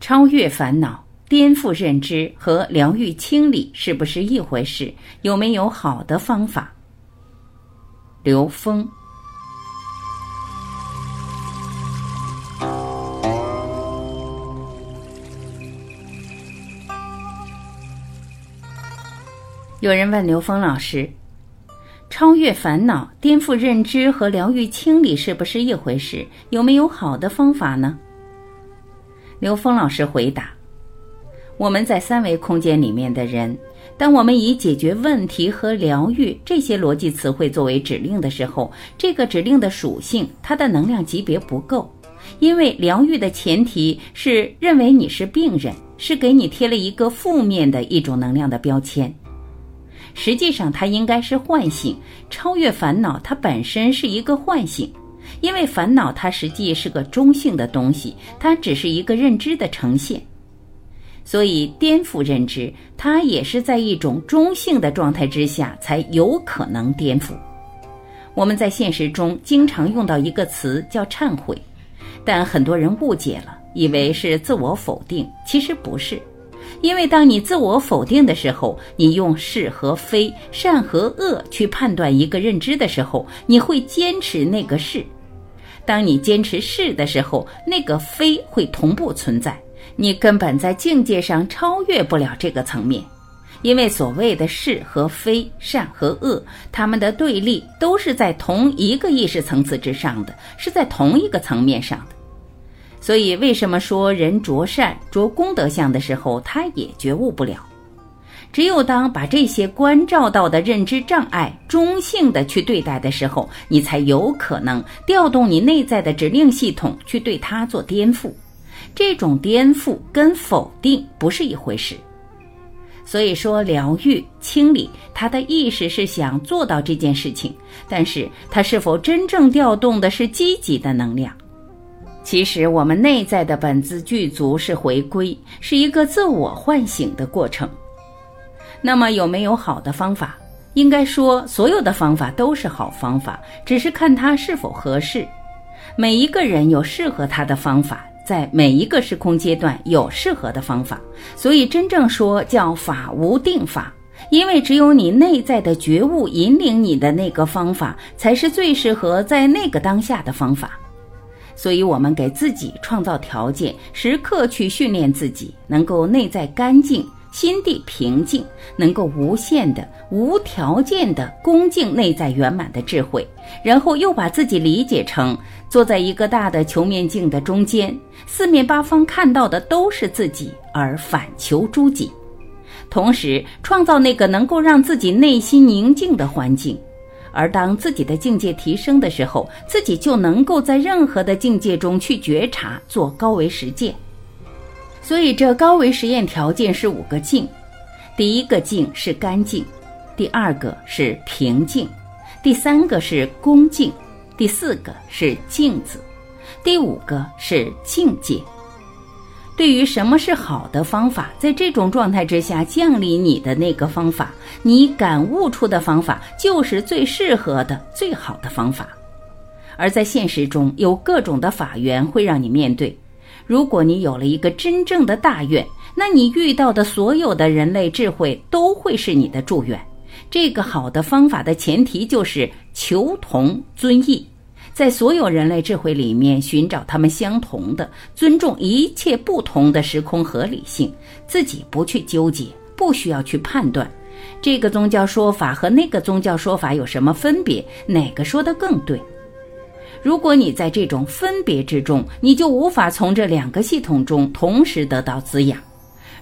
超越烦恼、颠覆认知和疗愈清理是不是一回事？有没有好的方法？刘峰。有人问刘峰老师：“超越烦恼、颠覆认知和疗愈清理是不是一回事？有没有好的方法呢？”刘峰老师回答：“我们在三维空间里面的人，当我们以解决问题和疗愈这些逻辑词汇作为指令的时候，这个指令的属性，它的能量级别不够，因为疗愈的前提是认为你是病人，是给你贴了一个负面的一种能量的标签。实际上，它应该是唤醒、超越烦恼，它本身是一个唤醒。”因为烦恼它实际是个中性的东西，它只是一个认知的呈现，所以颠覆认知，它也是在一种中性的状态之下才有可能颠覆。我们在现实中经常用到一个词叫忏悔，但很多人误解了，以为是自我否定，其实不是。因为当你自我否定的时候，你用是和非、善和恶去判断一个认知的时候，你会坚持那个是。当你坚持是的时候，那个非会同步存在，你根本在境界上超越不了这个层面，因为所谓的是和非、善和恶，他们的对立都是在同一个意识层次之上的，是在同一个层面上的。所以，为什么说人着善、着功德相的时候，他也觉悟不了？只有当把这些关照到的认知障碍中性的去对待的时候，你才有可能调动你内在的指令系统去对它做颠覆。这种颠覆跟否定不是一回事。所以说，疗愈清理，他的意识是想做到这件事情，但是他是否真正调动的是积极的能量？其实，我们内在的本自具足是回归，是一个自我唤醒的过程。那么有没有好的方法？应该说，所有的方法都是好方法，只是看它是否合适。每一个人有适合他的方法，在每一个时空阶段有适合的方法。所以，真正说叫法无定法，因为只有你内在的觉悟引领你的那个方法，才是最适合在那个当下的方法。所以，我们给自己创造条件，时刻去训练自己，能够内在干净。心地平静，能够无限的、无条件的恭敬内在圆满的智慧，然后又把自己理解成坐在一个大的球面镜的中间，四面八方看到的都是自己，而反求诸己，同时创造那个能够让自己内心宁静的环境。而当自己的境界提升的时候，自己就能够在任何的境界中去觉察，做高维实践。所以，这高维实验条件是五个静：第一个静是干净，第二个是平静，第三个是恭敬，第四个是镜子，第五个是境界。对于什么是好的方法，在这种状态之下降临你的那个方法，你感悟出的方法就是最适合的、最好的方法。而在现实中，有各种的法源会让你面对。如果你有了一个真正的大愿，那你遇到的所有的人类智慧都会是你的祝愿。这个好的方法的前提就是求同尊异，在所有人类智慧里面寻找他们相同的，尊重一切不同的时空合理性，自己不去纠结，不需要去判断这个宗教说法和那个宗教说法有什么分别，哪个说的更对。如果你在这种分别之中，你就无法从这两个系统中同时得到滋养。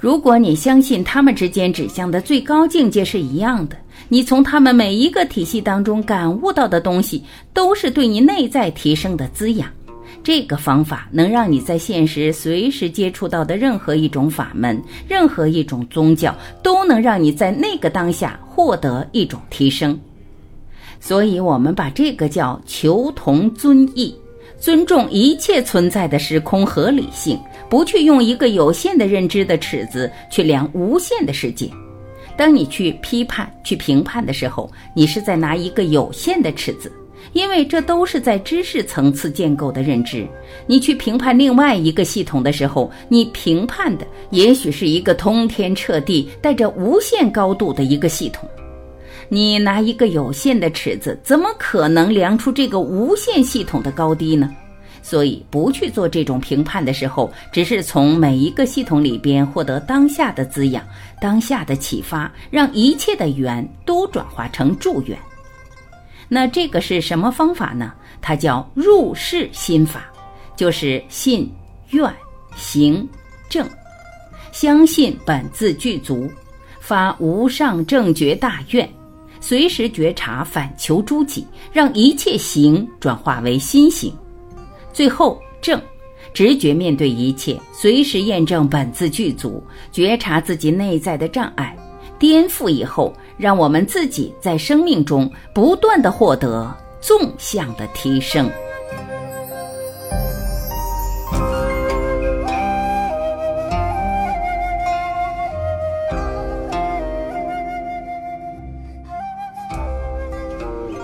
如果你相信他们之间指向的最高境界是一样的，你从他们每一个体系当中感悟到的东西，都是对你内在提升的滋养。这个方法能让你在现实随时接触到的任何一种法门、任何一种宗教，都能让你在那个当下获得一种提升。所以，我们把这个叫求同尊异，尊重一切存在的时空合理性，不去用一个有限的认知的尺子去量无限的世界。当你去批判、去评判的时候，你是在拿一个有限的尺子；因为这都是在知识层次建构的认知。你去评判另外一个系统的时候，你评判的也许是一个通天彻地、带着无限高度的一个系统。你拿一个有限的尺子，怎么可能量出这个无限系统的高低呢？所以，不去做这种评判的时候，只是从每一个系统里边获得当下的滋养、当下的启发，让一切的缘都转化成助缘。那这个是什么方法呢？它叫入世心法，就是信、愿、行、正，相信本自具足，发无上正觉大愿，随时觉察反求诸己，让一切行转化为心行。最后正，直觉面对一切，随时验证本自具足，觉察自己内在的障碍。颠覆以后，让我们自己在生命中不断的获得纵向的提升。